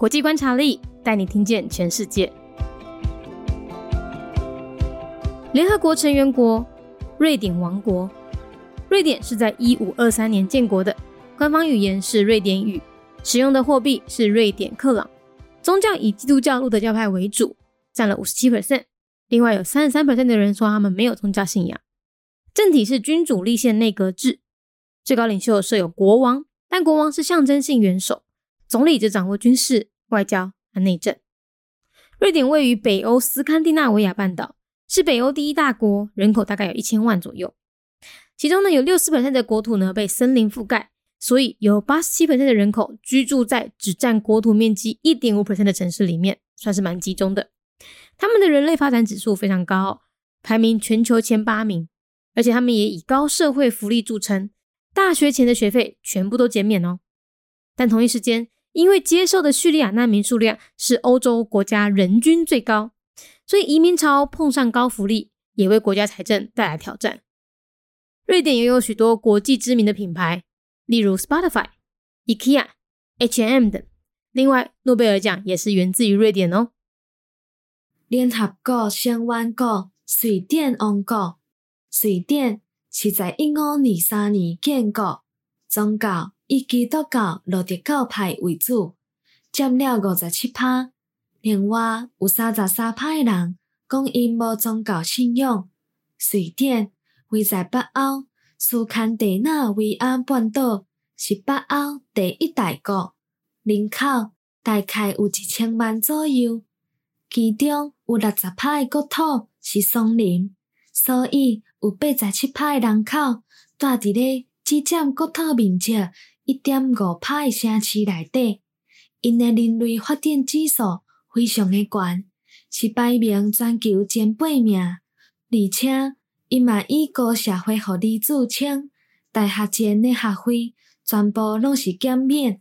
国际观察力带你听见全世界。联合国成员国，瑞典王国。瑞典是在一五二三年建国的，官方语言是瑞典语，使用的货币是瑞典克朗。宗教以基督教路德教派为主，占了五十七 percent。另外有三十三 percent 的人说他们没有宗教信仰。政体是君主立宪内阁制，最高领袖设有国王，但国王是象征性元首，总理则掌握军事、外交和内政。瑞典位于北欧斯堪的纳维亚半岛，是北欧第一大国，人口大概有一千万左右。其中呢，有六十%的国土呢被森林覆盖，所以有八十七%的人口居住在只占国土面积一点五 percent 的城市里面，算是蛮集中的。他们的人类发展指数非常高，排名全球前八名。而且他们也以高社会福利著称，大学前的学费全部都减免哦。但同一时间，因为接受的叙利亚难民数量是欧洲国家人均最高，所以移民潮碰上高福利，也为国家财政带来挑战。瑞典也有许多国际知名的品牌，例如 Spotify、IKEA、H&M 等。另外，诺贝尔奖也是源自于瑞典哦。联合国相关国瑞典王国。水电是在一五二三年建国，宗教以基督教罗德教派为主，占了五十七趴。另外有三十三趴的人讲因无宗教信仰。瑞典位在北欧斯堪的纳维亚半岛，是北欧第一大国，人口大概有一千万左右，其中有六十趴的国土是松林，所以。有八十七派人口住伫咧只占国土面积一点五派的城市内底，因的人类发展指数非常的高，是排名全球前八名，而且伊嘛以高社会福利著称，大学前的学费全部拢是减免。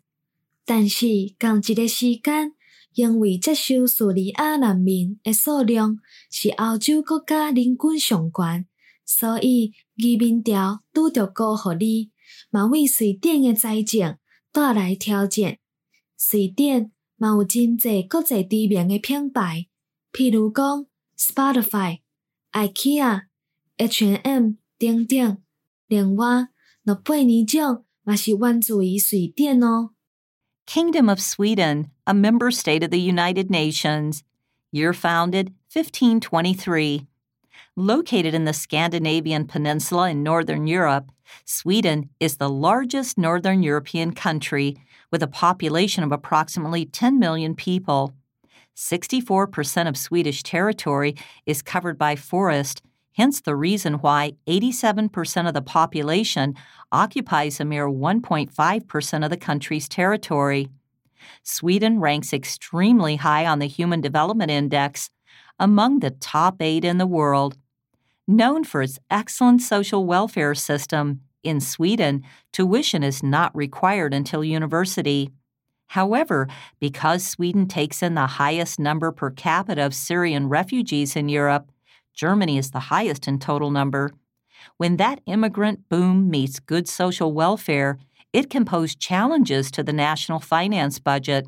但是同一个时间，因为接受叙利亚难民的数量是欧洲国家人均上悬。所以移民潮拄着高福利，嘛为瑞典的财政带来挑战。瑞典嘛有真济国际知名的品牌，譬如讲 Spotify、IKEA、H&M 等等。另外，诺贝尔奖嘛是源自于瑞典哦。Kingdom of Sweden, a member state of the United Nations. Year founded 1523. Located in the Scandinavian peninsula in Northern Europe, Sweden is the largest Northern European country with a population of approximately 10 million people. 64% of Swedish territory is covered by forest, hence the reason why 87% of the population occupies a mere 1.5% of the country's territory. Sweden ranks extremely high on the Human Development Index, among the top eight in the world. Known for its excellent social welfare system, in Sweden, tuition is not required until university. However, because Sweden takes in the highest number per capita of Syrian refugees in Europe, Germany is the highest in total number. When that immigrant boom meets good social welfare, it can pose challenges to the national finance budget.